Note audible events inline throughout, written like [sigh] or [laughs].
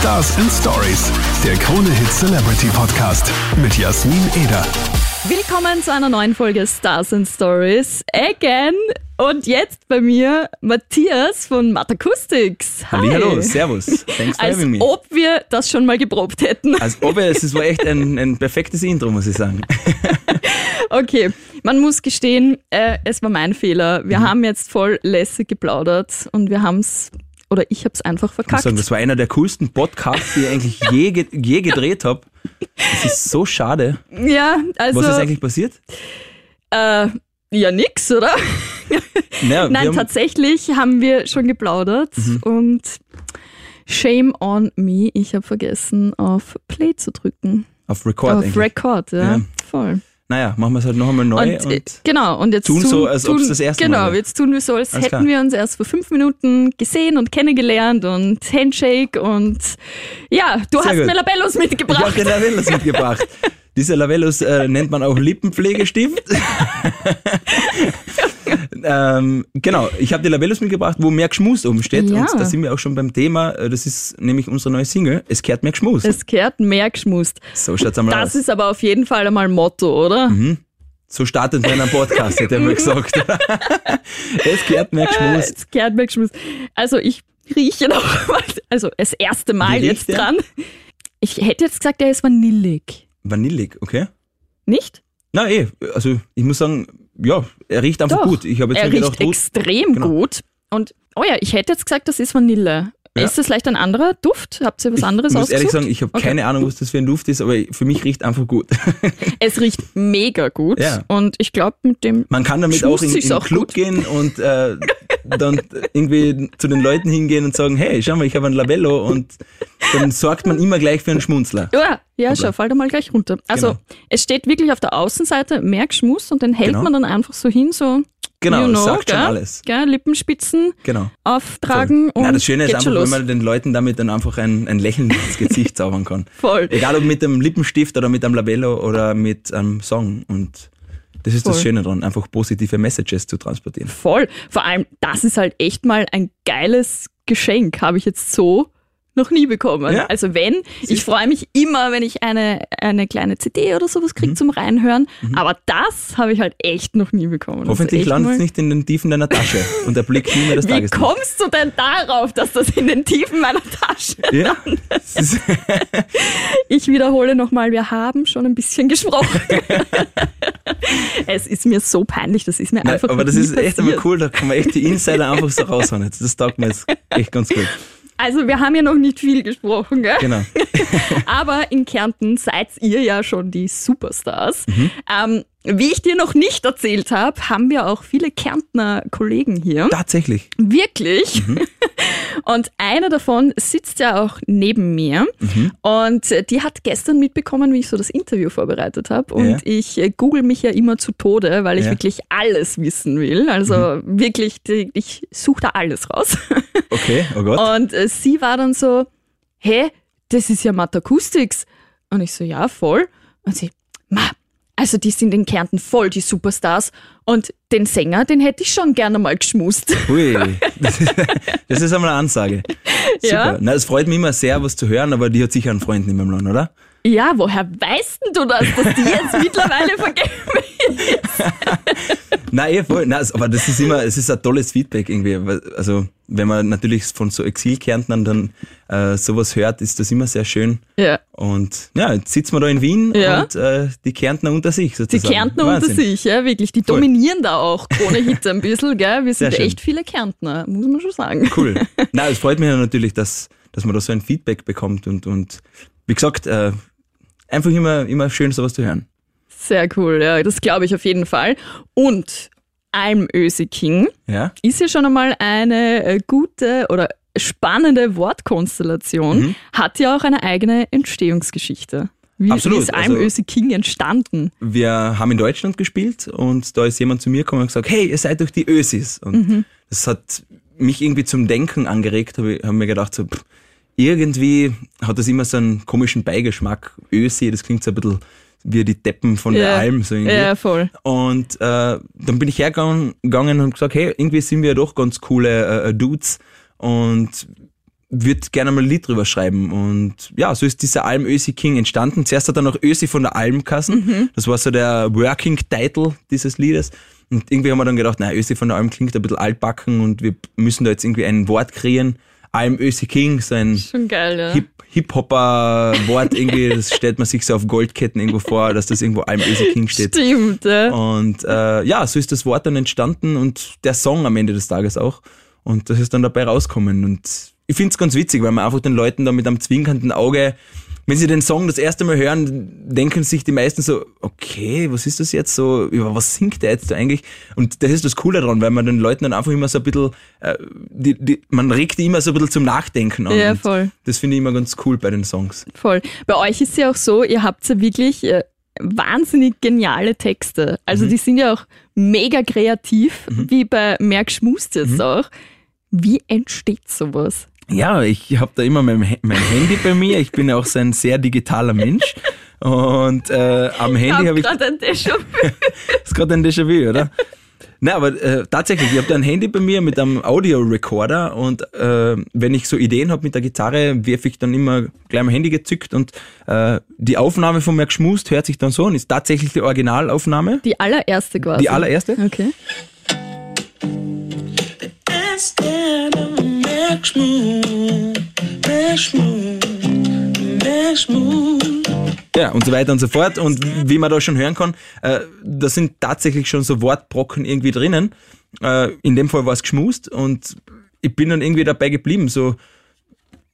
Stars and Stories, der Krone Hit Celebrity Podcast mit Jasmin Eder. Willkommen zu einer neuen Folge Stars and Stories again. Und jetzt bei mir Matthias von Matakustics. Hi. Hallo, servus. Thanks for Als having me. ob wir das schon mal geprobt hätten. Als ob es, es war echt ein, ein perfektes Intro, muss ich sagen. [laughs] Okay, man muss gestehen, äh, es war mein Fehler. Mhm. Wir haben jetzt voll lässig geplaudert und wir haben es, oder ich habe es einfach verkackt. sagen, das war einer der coolsten Podcasts, die ich eigentlich [laughs] je, je gedreht habe. Das ist so schade. ja, also, Was ist eigentlich passiert? äh, ja nix, oder? [laughs] Naja, Nein, haben, tatsächlich haben wir schon geplaudert Mhm. und shame on me, ich habe vergessen, auf Play zu drücken. auf Record auf eigentlich. Record, ja, Ja. voll. Naja, machen wir es halt noch einmal neu und, und, äh, genau, und jetzt tun tun, so, als ob's tun, das erste Genau, Mal wäre. jetzt tun wir so, als Alles hätten klar. wir uns erst vor fünf Minuten gesehen und kennengelernt und Handshake und ja, du Sehr hast gut. mir Labellos ich habe mitgebracht. den Lavellus [laughs] mitgebracht. Dieser Lavellus äh, nennt man auch Lippenpflegestift. [laughs] ähm, genau, ich habe die Lavellus mitgebracht, wo mehr Geschmus oben steht. Ja. Und da sind wir auch schon beim Thema. Äh, Das ist nämlich unsere neue Single. Es kehrt mehr Geschmus. Es kehrt mehr geschmust. So schaut's einmal Das aus. ist aber auf jeden Fall einmal Motto, oder? Mhm. So startet man einen Podcast, hätte er mal [laughs] gesagt. [laughs] es kehrt mehr Äh, Geschmus. Es kehrt mehr geschmust. Also ich rieche noch mal, also das erste Mal jetzt der? dran. Ich hätte jetzt gesagt, der ist vanillig. Vanillig, okay? Nicht? Na eh, also ich muss sagen, ja, er riecht einfach Doch. gut. Ich habe jetzt er riecht gedacht, extrem Genau. gut. Und oh ja, ich hätte jetzt gesagt, das ist Vanille. Ja. Ist das vielleicht ein anderer Duft? Habt ihr was anderes ich muss ausgesucht? ehrlich sagen, ich habe Okay. keine Ahnung, was das für ein Duft ist, aber für mich riecht einfach gut. [laughs] Es riecht mega gut. Ja. Und ich glaube, mit dem Man kann damit auch in, in den Club gut. gehen und äh, [laughs] dann irgendwie zu den Leuten hingehen und sagen, hey, schau mal, ich habe ein Labello und dann sorgt man immer gleich für einen Schmunzler. Ja, ja, schau, fall da mal gleich runter. Also, Genau. es steht wirklich auf der Außenseite mehr Geschmus und den hält Genau. man dann einfach so hin, so, Genau, you know, sagt schon gell? alles. Gell, Lippenspitzen Genau. auftragen und Nein, das Schöne ist schon einfach, wenn man den Leuten damit dann einfach ein, ein Lächeln ins Gesicht zaubern kann. [laughs] Voll. Egal ob mit einem Lippenstift oder mit einem Labello oder mit einem Song. Und das ist das Voll. Schöne dran, einfach positive Messages zu transportieren. Voll. Vor allem, das ist halt echt mal ein geiles Geschenk, habe ich jetzt so noch nie bekommen. Ja. Also wenn, ich freue mich immer, wenn ich eine, eine kleine CD oder sowas Mhm. kriege zum Reinhören, aber das habe ich halt echt noch nie bekommen. Das Hoffentlich echt landet es nicht in den Tiefen deiner Tasche und er blickt nie mehr das Wie Tageslicht. kommst du denn darauf, dass das in den Tiefen meiner Tasche [laughs] Ja, das ist, Ich wiederhole nochmal, wir haben schon ein bisschen gesprochen. [laughs] [laughs] es ist mir so peinlich, das ist mir Nein, einfach aber das ist echt einmal cool, da kann man echt die Insider einfach so raushauen. Jetzt. Das taugt mir jetzt echt ganz gut. Also wir haben ja noch nicht viel gesprochen, gell? Genau. [laughs] aber in Kärnten seid ihr ja schon die Superstars. Mhm. Ähm, wie ich dir noch nicht erzählt habe, haben wir auch viele Kärntner Kollegen hier. Tatsächlich. Wirklich. Mhm. Und einer davon sitzt ja auch neben mir. Mhm. Und die hat gestern mitbekommen, wie ich so das Interview vorbereitet habe. Und Ja. ich äh, google mich ja immer zu Tode, weil ich Ja. wirklich alles wissen will. Also wirklich, die, ich suche da alles raus. [laughs] Okay, oh Gott. Und äh, sie war dann so, hä, das ist ja Matt Acoustics. Und ich so, ja, voll. Und sie, ma, also die sind in Kärnten voll die Superstars. Und den Sänger, den hätte ich schon gerne mal geschmust. Hui, [laughs] das ist, ist einmal eine Ansage. Super. Ja. Na, es freut mich immer sehr, was zu hören, aber die hat sicher einen Freund in meinem Land, oder? Ja, woher weißt denn du das, dass die jetzt mittlerweile vergeben [laughs] Nein, eh voll. Nein, aber das ist immer, es ist ein tolles Feedback irgendwie. Also, wenn man natürlich von so Exilkärntnern dann äh, sowas hört, ist das immer sehr schön. Ja, Und ja, jetzt sitzen wir da in Wien Ja. und äh, die Kärntner unter sich die sozusagen. Kärntner Wahnsinn. unter sich, ja, wirklich. Die Voll. dominieren da auch Krone [laughs] Hit ein bisschen, gell? Wir sind echt viele Kärntner, muss man schon sagen. Cool. [laughs] Nein, es freut mich ja natürlich, dass, dass man da so ein Feedback bekommt und, und wie gesagt, äh, einfach immer, immer schön sowas zu hören. Sehr cool, ja, das glaube ich auf jeden Fall. Und Almöse King Ja? ist ja schon einmal eine äh, gute oder spannende Wortkonstellation, Mhm. hat ja auch eine eigene Entstehungsgeschichte. Wie, Absolut, wie ist also- Almöse King entstanden? Wir haben in Deutschland gespielt und da ist jemand zu mir gekommen und gesagt, hey, ihr seid doch die Ösis. Und Mhm. das hat mich irgendwie zum Denken angeregt, habe ich hab mir gedacht, so, pff, irgendwie hat das immer so einen komischen Beigeschmack. Ösi, das klingt so ein bisschen wie die Deppen von der Ja. Alm. So irgendwie. Ja, voll. Und äh, dann bin ich hergegangen gegangen und gesagt, hey, irgendwie sind wir doch ganz coole äh, äh, Dudes. Und würde gerne mal ein Lied drüber schreiben. Und ja, so ist dieser Alm Ösi King entstanden. Zuerst hat er noch Ösi von der Almkassen. Das war so der Working Title dieses Liedes. Und irgendwie haben wir dann gedacht, na, Ösi von der Alm klingt ein bisschen altbacken und wir müssen da jetzt irgendwie ein Wort kreieren. Alm Ösi King, so ein geil, ja. Hip Hip-Hopper-Wort irgendwie, das stellt man sich so auf Goldketten irgendwo vor, dass das irgendwo Alm Ösi King steht. Stimmt, ja. Und äh, ja, so ist das Wort dann entstanden und der Song am Ende des Tages auch. Und das ist dann dabei rauskommen. Und ich find's ganz witzig, weil man einfach den Leuten da mit einem zwinkernden Auge, wenn sie den Song das erste Mal hören, denken sich die meisten so, okay, was ist das jetzt so, über was singt der jetzt da eigentlich? Und das ist das Coole daran, weil man den Leuten dann einfach immer so ein bisschen, äh, die, die, man regt die immer so ein bisschen zum Nachdenken an. Ja, voll. Das finde ich immer ganz cool bei den Songs. Voll. Bei euch ist ja auch so, ihr habt ja wirklich äh, wahnsinnig geniale Texte. Also Mhm. die sind ja auch mega kreativ, wie bei Merk Schmust jetzt Mhm. auch. Wie entsteht sowas? Ja, ich habe da immer mein, mein Handy bei mir. Ich bin ja auch so ein sehr digitaler Mensch. Und äh, am Handy habe ich. gerade ein Déjà-vu. [laughs] ist gerade ein Déjà-vu, oder? Nein, aber äh, tatsächlich, ich habe da ein Handy bei mir mit einem Audio-Recorder und äh, wenn ich so Ideen habe mit der Gitarre, werfe ich dann immer gleich mein Handy gezückt und äh, die Aufnahme von mir geschmust hört sich dann so und ist tatsächlich die Originalaufnahme. Die allererste quasi. Die allererste. Okay. Ja, und so weiter und so fort. Und wie man da schon hören kann, äh, da sind tatsächlich schon so Wortbrocken irgendwie drinnen. Äh, in dem Fall war es geschmust und ich bin dann irgendwie dabei geblieben. So,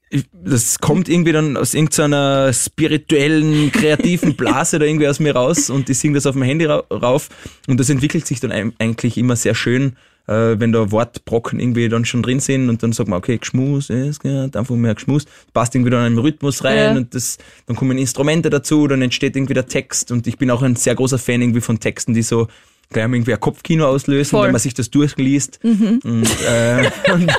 ich, das kommt irgendwie dann aus irgendeiner spirituellen, kreativen Blase da irgendwie aus mir raus und ich singe das auf dem Handy ra rauf und das entwickelt sich dann eigentlich immer sehr schön, äh, wenn da Wortbrocken irgendwie dann schon drin sind und dann sagt man, okay, geschmust, es geht einfach mehr geschmust, passt irgendwie dann in den Rhythmus rein Ja. und das, dann kommen Instrumente dazu, dann entsteht irgendwie der Text und ich bin auch ein sehr großer Fan irgendwie von Texten, die so gleich irgendwie ein Kopfkino auslösen, Voll. wenn man sich das durchliest. Und, äh, [laughs] und,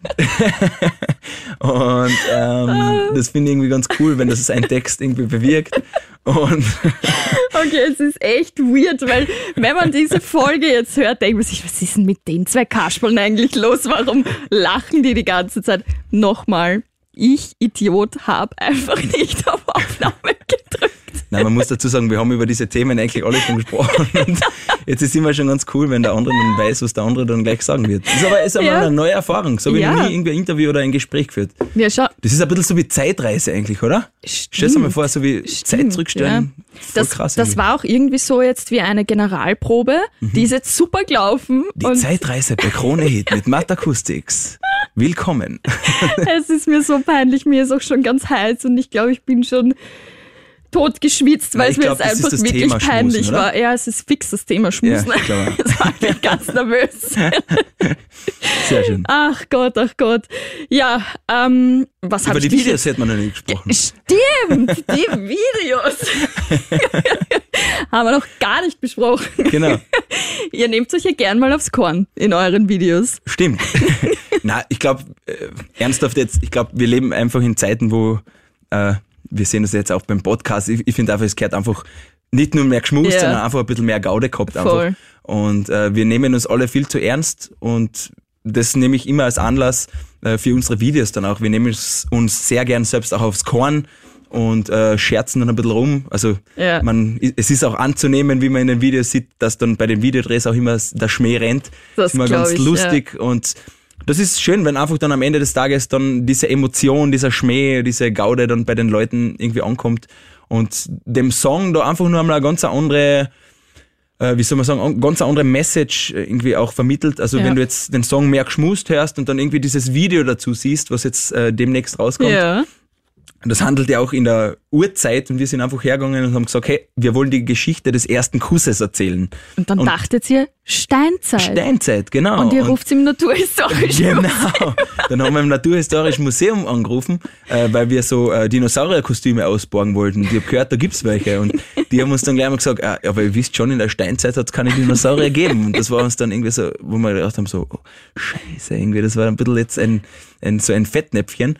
[laughs] und ähm, das finde ich irgendwie ganz cool, wenn das ein Text irgendwie bewirkt. Und [laughs] Okay, es ist echt weird, weil wenn man diese Folge jetzt hört, denkt man sich, was ist denn mit den zwei Kasperln eigentlich los? Warum lachen die die ganze Zeit? Nochmal, ich, Idiot, habe einfach nicht auf Aufnahme gedrückt. Nein, man muss dazu sagen, wir haben über diese Themen eigentlich alle schon gesprochen. [laughs] Und jetzt ist immer schon ganz cool, wenn der andere dann weiß, was der andere dann gleich sagen wird. Das ist aber, ist aber Ja. eine neue Erfahrung. So wie Ja. noch nie irgendwie ein Interview oder ein Gespräch geführt. Ja, schau, Das ist ein bisschen so wie Zeitreise eigentlich, oder? Stell dir mal vor, so wie Zeit zurückstellen. Voll das, krass. das irgendwie. war auch irgendwie so jetzt wie eine Generalprobe. Die ist jetzt super gelaufen Die Zeitreise bei Krone Hit mit Matt Acoustics. Willkommen. [laughs] es ist mir so peinlich. Mir ist auch schon ganz heiß und ich glaube, ich bin schon tot geschwitzt, Na, weil es mir jetzt einfach wirklich Thema peinlich war. Ja, es ist fix das Thema Schmusen. Ja, [laughs] das war ich ganz nervös. [laughs] Sehr schön. Ach Gott, ach Gott. Ja, ähm, was Über die Videos hätte man noch nicht gesprochen. Stimmt, die [laughs] Videos. Haben wir noch gar nicht besprochen. Genau. Ihr nehmt euch ja gern mal aufs Korn in euren Videos. Stimmt. Na, ich glaube, äh, ernsthaft jetzt, ich glaube, wir leben einfach in Zeiten, wo äh, wir sehen das jetzt auch beim Podcast. Ich, ich finde einfach, es gehört einfach nicht nur mehr geschmust, Ja. sondern einfach ein bisschen mehr Gaude gehabt. Einfach. Voll. Und äh, wir nehmen uns alle viel zu ernst und das nehme ich immer als Anlass äh, für unsere Videos dann auch. Wir nehmen uns sehr gern selbst auch aufs Korn und äh, scherzen dann ein bisschen rum. Also Ja. man, es ist auch anzunehmen, wie man in den Videos sieht, dass dann bei den Videodrehs auch immer der Schmäh rennt. Das ist immer ganz ich, lustig und das ist schön, wenn einfach dann am Ende des Tages dann diese Emotion, dieser Schmäh, diese Gaude dann bei den Leuten irgendwie ankommt und dem Song da einfach nur einmal eine ganz andere äh, wie soll man sagen, an- ganz andere Message äh, irgendwie auch vermittelt. Also Ja. wenn du jetzt den Song mehr geschmust hörst und dann irgendwie dieses Video dazu siehst, was jetzt äh, demnächst rauskommt, Ja. Das handelt ja auch in der Urzeit und wir sind einfach hergegangen und haben gesagt, hey, wir wollen die Geschichte des ersten Kusses erzählen. Und dann dachtet ihr Steinzeit. Steinzeit, genau. und ihr ruft im Naturhistorischen. Genau. [laughs] Dann haben wir im Naturhistorischen Museum angerufen, äh, weil wir so äh, Dinosaurierkostüme ausborgen wollten. Ich habe gehört, da gibt's welche. Und die haben uns dann gleich mal gesagt, ah, aber ihr wisst schon, in der Steinzeit hat's keine Dinosaurier gegeben. Und das war uns dann irgendwie so, wo wir gedacht haben, so, oh, scheiße, irgendwie, das war ein bisschen jetzt ein, ein so ein Fettnäpfchen.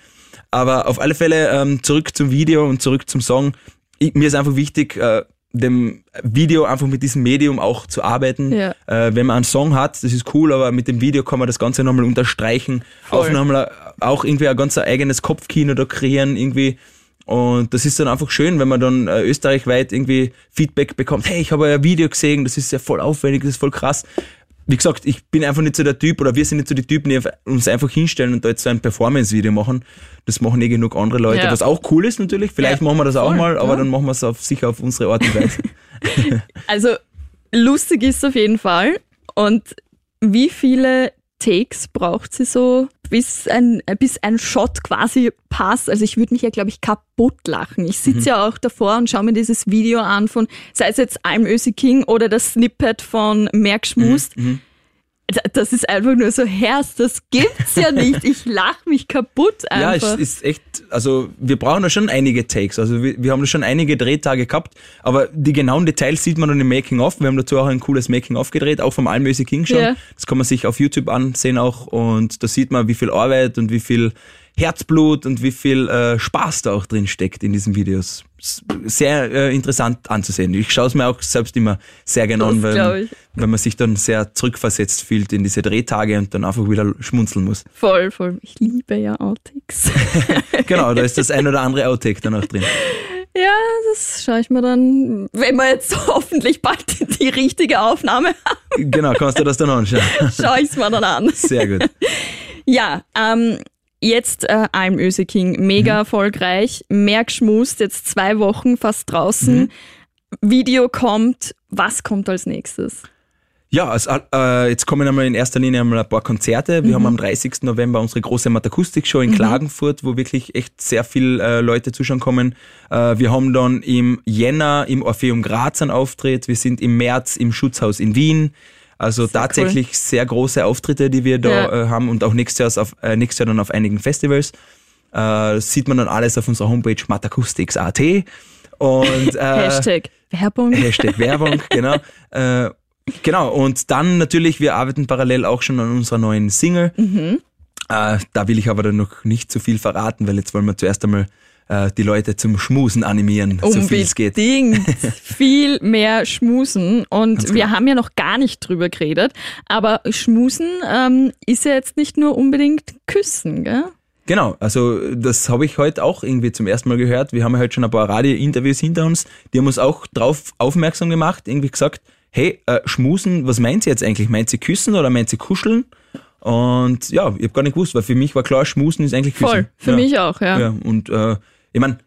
Aber auf alle Fälle ähm, zurück zum Video und zurück zum Song. Ich, mir ist einfach wichtig, äh, dem Video einfach mit diesem Medium auch zu arbeiten. Ja. Äh, wenn man einen Song hat, das ist cool, aber mit dem Video kann man das Ganze nochmal unterstreichen, Voll. auch nochmal auch irgendwie ein ganz eigenes Kopfkino da kreieren, irgendwie. Und das ist dann einfach schön, wenn man dann äh, österreichweit irgendwie Feedback bekommt, hey, ich habe euer Video gesehen, das ist ja voll aufwendig, das ist voll krass. Wie gesagt, ich bin einfach nicht so der Typ oder wir sind nicht so die Typen, die uns einfach hinstellen und da jetzt so ein Performance-Video machen. Das machen eh genug andere Leute, Ja. was auch cool ist natürlich. Vielleicht Ja, machen wir das auch voll, mal, aber ja. dann machen wir es auf, sicher auf unsere Art und Weise. [laughs] Also lustig ist auf jeden Fall. Und wie viele Takes braucht sie so, bis ein, bis ein Shot quasi passt? Also ich würde mich ja, glaube ich, kaputt lachen. Ich Mhm. sitze ja auch davor und schaue mir dieses Video an von, sei es jetzt I'm Ösi King oder das Snippet von Merk Schmust. Mhm. Das ist einfach nur so, Herz, das gibt's ja nicht. Ich lache mich kaputt Ja, es einfach. ist echt, also wir brauchen da schon einige Takes. Also wir, wir haben da schon einige Drehtage gehabt, aber die genauen Details sieht man dann im Making-of. Wir haben dazu auch ein cooles Making-of gedreht, auch vom Almöse King schon. Ja. Das kann man sich auf YouTube ansehen auch und da sieht man, wie viel Arbeit und wie viel Herzblut und wie viel äh, Spaß da auch drin steckt in diesen Videos. Sehr äh, interessant anzusehen. Ich schaue es mir auch selbst immer sehr gerne an, weil, weil man sich dann sehr zurückversetzt fühlt in diese Drehtage und dann einfach wieder schmunzeln muss. voll, voll. Ich liebe ja Outtakes. [laughs] Genau, da ist das ein oder andere Outtake dann auch drin. [laughs] Ja, das schaue ich mir dann, wenn wir jetzt [laughs] hoffentlich bald die richtige Aufnahme haben, Genau, kannst du das dann anschauen. schaue ich es mir dann an. Sehr gut. Ja, ähm, jetzt äh, I'm Öse King, mega Mhm. erfolgreich, mehr geschmust, jetzt zwei Wochen fast draußen. Mhm. Video kommt, was kommt als nächstes? Ja, also, äh, jetzt kommen einmal in erster Linie einmal ein paar Konzerte. Wir haben am 30. November unsere große Matakustik-Show in Klagenfurt, wo wirklich echt sehr viel äh, Leute zuschauen kommen. Äh, wir haben dann im Jänner im Orpheum Graz einen Auftritt. Wir sind im März im Schutzhaus in Wien. Also tatsächlich sehr große Auftritte, die wir da Ja. äh, haben und auch nächstes Jahr, auf, äh, nächstes Jahr dann auf einigen Festivals. Äh, das sieht man dann alles auf unserer Homepage matakustics.at. Und, [laughs] äh, Hashtag Werbung. Hashtag Werbung, [laughs] genau. Äh, genau, und dann natürlich, wir arbeiten parallel auch schon an unserer neuen Single. Mhm. Äh, da will ich aber dann noch nicht zu viel verraten, weil jetzt wollen wir zuerst einmal äh, die Leute zum Schmusen animieren, so viel es geht. Unbedingt [laughs] viel mehr schmusen. Und wir genau. haben ja noch gar nicht drüber geredet. Aber schmusen ähm, ist ja jetzt nicht nur unbedingt küssen, gell? Genau, also das habe ich heute auch irgendwie zum ersten Mal gehört. Wir haben ja heute schon ein paar Radio-Interviews hinter uns, die haben uns auch drauf aufmerksam gemacht, irgendwie gesagt, hey, äh, Schmusen, was meint sie jetzt eigentlich? Meint sie küssen oder meint sie kuscheln? Und ja, ich habe gar nicht gewusst, weil für mich war klar, Schmusen ist eigentlich küssen. Voll, für ja. mich auch, ja. Ja, und äh, ich meine,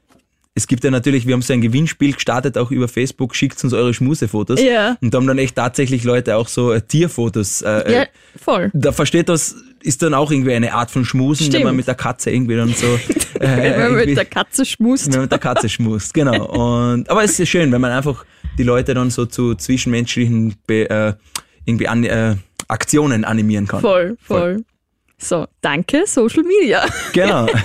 es gibt ja natürlich, wir haben so ein Gewinnspiel gestartet, auch über Facebook, schickt uns eure Schmusefotos. Ja. Und da haben dann echt tatsächlich Leute auch so äh, Tierfotos. Äh, Ja, äh, voll. da versteht das, ist dann auch irgendwie eine Art von Schmusen, wenn Stimmt. man mit der Katze irgendwie dann so. [laughs] Äh, Wenn man mit der Katze schmust. wenn man mit der Katze schmust, genau. Und, aber es ist ja schön, wenn man einfach die Leute dann so zu zwischenmenschlichen Be, äh, irgendwie an, äh, Aktionen animieren kann. Voll, voll. So, danke, Social Media. Genau. [laughs]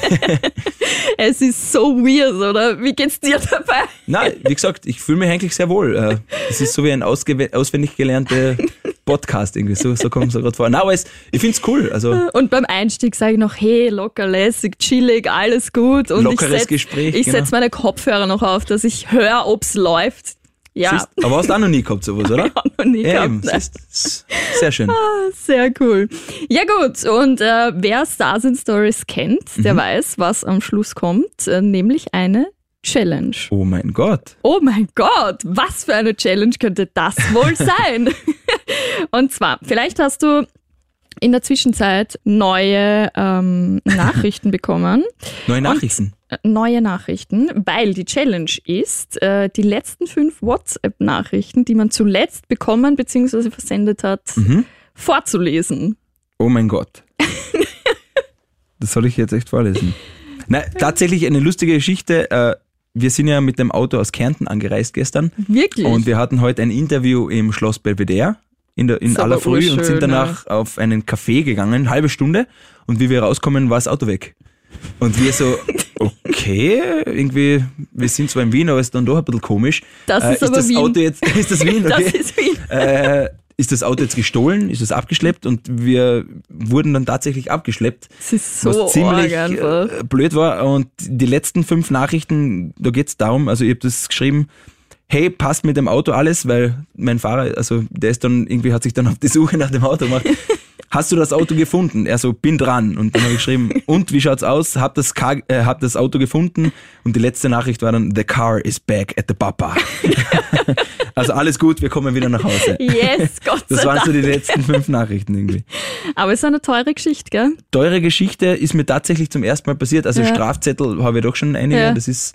Es ist so weird, oder? Wie geht's dir dabei? Nein, wie gesagt, ich fühle mich eigentlich sehr wohl. Äh, Es ist so wie ein auswendig gelernter Podcast irgendwie. So, so kommt es gerade vor. Nein, aber es, ich finde es cool. Also Und beim Einstieg sage ich noch, hey, locker, lässig, chillig, alles gut. Und Lockeres ich setz, Gespräch, Ich genau. setze meine Kopfhörer noch auf, dass ich höre, ob's läuft. Ja, siehst, aber hast du auch noch nie gehabt, sowas, oder? [laughs] noch nie Ja, gehabt. eben, siehst, sehr schön. Sehr cool. Ja gut, und äh, wer Stars in Stories kennt, der Mhm. weiß, was am Schluss kommt, äh, nämlich eine Challenge. Oh mein Gott. Oh mein Gott, was für eine Challenge könnte das wohl [laughs] sein? [laughs] und zwar, vielleicht hast du in der Zwischenzeit neue ähm, Nachrichten [laughs] bekommen. Neue Nachrichten. Äh, Neue Nachrichten, weil die Challenge ist, äh, die letzten fünf WhatsApp-Nachrichten, die man zuletzt bekommen bzw. versendet hat, Mhm. vorzulesen. Oh mein Gott. [laughs] Das soll ich jetzt echt vorlesen. Nein, tatsächlich eine lustige Geschichte. Äh, Wir sind ja mit dem Auto aus Kärnten angereist gestern Wirklich? und wir hatten heute ein Interview im Schloss Belvedere in, der, in Ist aller Früh und sind danach auf einen Café gegangen, halbe Stunde und wie wir rauskommen, war das Auto weg. Und wir so, [laughs] okay, irgendwie, wir sind zwar in Wien, aber es ist dann doch ein bisschen komisch. Das äh, ist aber das Wien. Auto jetzt, [laughs] ist das Wien? Das Okay. ist Wien. [laughs] äh, ist das Auto jetzt gestohlen? Ist es abgeschleppt? Und wir wurden dann tatsächlich abgeschleppt. Das ist so was ziemlich äh, blöd war. Und die letzten fünf Nachrichten, da geht's darum, also ich habe das geschrieben, hey, passt mit dem Auto alles, weil mein Fahrer, also der ist dann irgendwie, hat sich dann auf die Suche nach dem Auto gemacht. [laughs] hast du das Auto gefunden? Er so, bin dran. Und dann habe ich geschrieben, und wie schaut's aus? Hab das, Car äh, hab das Auto gefunden. Und die letzte Nachricht war dann, the car is back at the papa. [laughs] also alles gut, wir kommen wieder nach Hause. Yes, Gott Das sei waren so Dank. die letzten fünf Nachrichten irgendwie. Aber es ist eine teure Geschichte, gell? Teure Geschichte ist mir tatsächlich zum ersten Mal passiert. Also Ja. Strafzettel habe ich doch schon einige. Ja. Das ist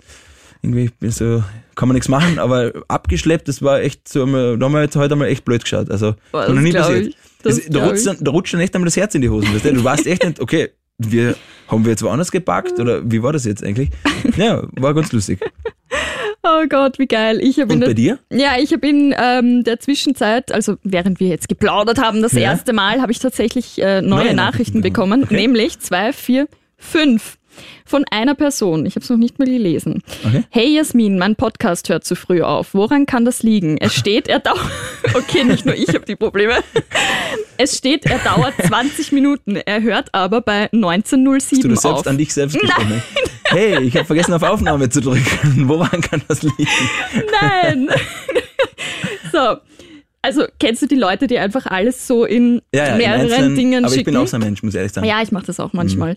irgendwie so, kann man nichts machen, aber abgeschleppt, das war echt so, da haben wir jetzt heute einmal echt blöd geschaut. Also, Boah, noch nie passiert. ich. Das da, rutscht ich. dann, da rutscht dann echt einmal das Herz in die Hosen. Weißt du? du weißt echt nicht, okay, wir, haben wir jetzt woanders geparkt oder wie war das jetzt eigentlich? Ja, war ganz lustig. Oh Gott, wie geil. Ich habe Und der bei dir? Ja, ich habe in ähm, der Zwischenzeit, also während wir jetzt geplaudert haben, das Ja. erste Mal, habe ich tatsächlich äh, neue, Neue Nachrichten, Nachrichten bekommen, bekommen. Okay. nämlich zwei, vier, fünf. Von einer Person. Ich habe es noch nicht mal gelesen. Okay. Hey Jasmin, mein Podcast hört zu früh auf. Woran kann das liegen? Es steht, er dauert. [laughs] Okay, nicht nur ich habe die Probleme. Es steht, er dauert 20 Minuten. Er hört aber bei Hast du 1907 das selbst auf. an dich selbst gesprochen? Hey, ich habe vergessen auf Aufnahme zu drücken. Woran kann das liegen? Nein. [laughs] so. Also kennst du die Leute, die einfach alles so in Ja, ja, in mehreren einzelnen- Dingen aber ich schicken? bin auch so ein Mensch, muss ich ehrlich sagen. Ja, ich mache das Mhm. auch manchmal.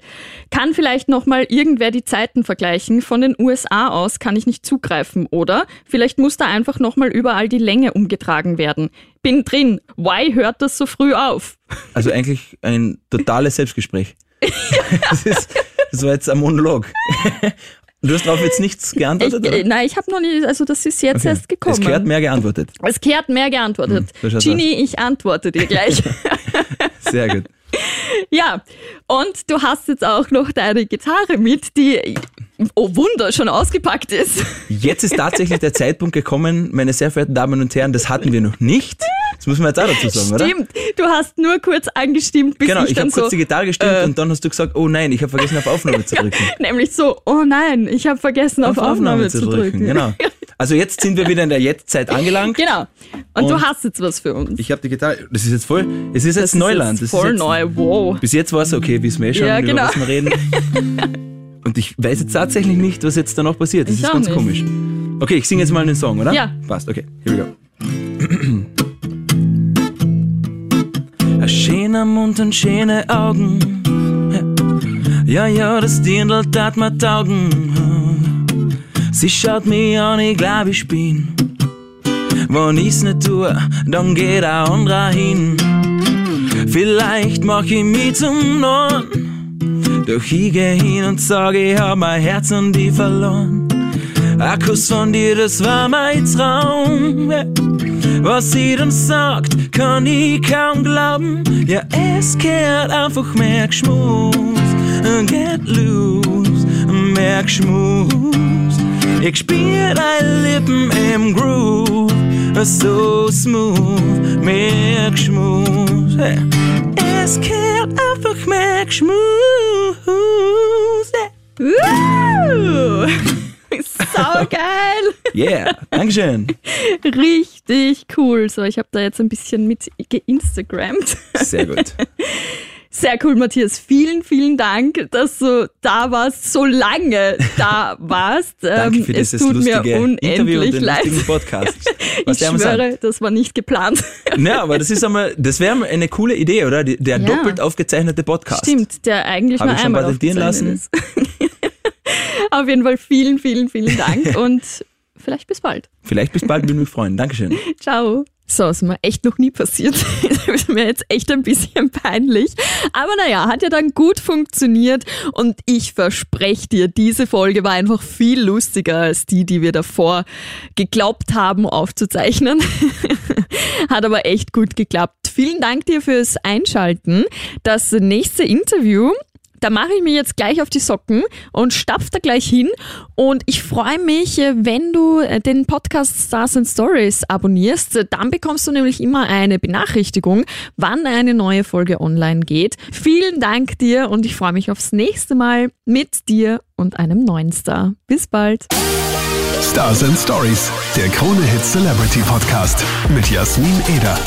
Kann vielleicht noch mal irgendwer die Zeiten vergleichen? Von den USA aus kann ich nicht zugreifen, oder? Vielleicht muss da einfach noch mal überall die Länge umgetragen werden. Bin drin. Why hört das so früh auf? Also eigentlich ein totales Selbstgespräch. [laughs] [laughs] das, ist, das war jetzt ein Monolog. Du hast darauf jetzt nichts Ich, geantwortet? äh, oder? nein, ich habe noch nie, also das ist jetzt Okay. erst gekommen. Es gehört mehr geantwortet. Es kehrt mehr geantwortet. Hm, Genie, ich antworte dir gleich. [laughs] Sehr gut. Ja, und du hast jetzt auch noch deine Gitarre mit, die, oh Wunder, schon ausgepackt ist. Jetzt ist tatsächlich der Zeitpunkt gekommen, meine sehr verehrten Damen und Herren, das hatten wir noch nicht. Das muss man jetzt auch dazu sagen, oder? Stimmt, du hast nur kurz angestimmt, bis Genau, ich ich dann habe kurz so, die Gitarre gestimmt äh, und dann hast du gesagt, oh nein, ich habe vergessen auf Aufnahme zu [laughs] drücken. nämlich so, oh nein, ich habe vergessen, auf, Aufnahme, zu drücken. Genau. [laughs] Also jetzt sind wir wieder in der Jetztzeit angelangt. Genau. Und, du Und- hast jetzt was für uns. Ich habe die Gitarre, das ist jetzt voll, es ist jetzt Neuland. Das Das ist voll ist jetzt, neu, wow. Bis jetzt war es okay, wissen wir eh schon, Ja, über genau. was wir reden. [laughs] Und ich weiß jetzt tatsächlich nicht, was jetzt da noch passiert. Das Ich ist ganz nicht. komisch. Okay, ich singe jetzt mal einen Song, oder? Ja. Passt, okay. Here we go. Schöner Mund und schöne Augen. Ja, ja, das Dirndl tat mir taugen. Sie schaut mich an, ich glaub, ich bin. Wenn ich's nicht tue, dann geht ein anderer hin. Vielleicht mach ich mich zum Norn. Doch ich geh hin und sag, ich hab mein Herz an die verloren. Ein Kuss von dir, das war mein Traum. Was sie dann sagt, kann ich kaum glauben. Ja, es kehrt einfach mehr Geschmus. Get loose, mehr Geschmus. Ich spür deine Lippen im Groove. So smooth, mehr Geschmus. Hey. Es kehrt einfach mehr Geschmus. Yeah. Uh, sau geil. Yeah, Dankeschön. Richtig cool. So, ich habe da jetzt ein bisschen mit geinstagrammt. Sehr gut. Sehr cool, Matthias. Vielen, vielen Dank, dass du da warst, so lange da [laughs] warst. Danke Ähm, für es dieses tut lustige mir Interview und unendlich den leid. Podcast. [laughs] Ich Was sagt. schwöre, das war nicht geplant. Ja, aber das ist einmal, das wäre eine coole Idee, oder? Der Ja. doppelt aufgezeichnete Podcast. Stimmt, der eigentlich Hab nur ich schon einmal patentieren aufgezeichnet ist. [laughs] Auf jeden Fall vielen, vielen, vielen Dank [laughs] und vielleicht bis bald. Vielleicht bis bald, würde mich freuen. Dankeschön. [laughs] Ciao. So, ist mir echt noch nie passiert. [laughs] Das ist mir jetzt echt ein bisschen peinlich. Aber naja, hat ja dann gut funktioniert und ich verspreche dir, diese Folge war einfach viel lustiger als die, die wir davor geglaubt haben aufzuzeichnen. Hat aber echt gut geklappt. Vielen Dank dir fürs Einschalten. Das nächste Interview da mache ich mir jetzt gleich auf die Socken und stapf da gleich hin. Und ich freue mich, äh, wenn du äh, den Podcast Stars and Stories abonnierst. Äh, Dann bekommst du nämlich immer eine Benachrichtigung, wann eine neue Folge online geht. Vielen Dank dir und ich freue mich aufs nächste Mal mit dir und einem neuen Star. Bis bald. Stars and Stories, der Krone Hit Celebrity Podcast mit Jasmin Eder.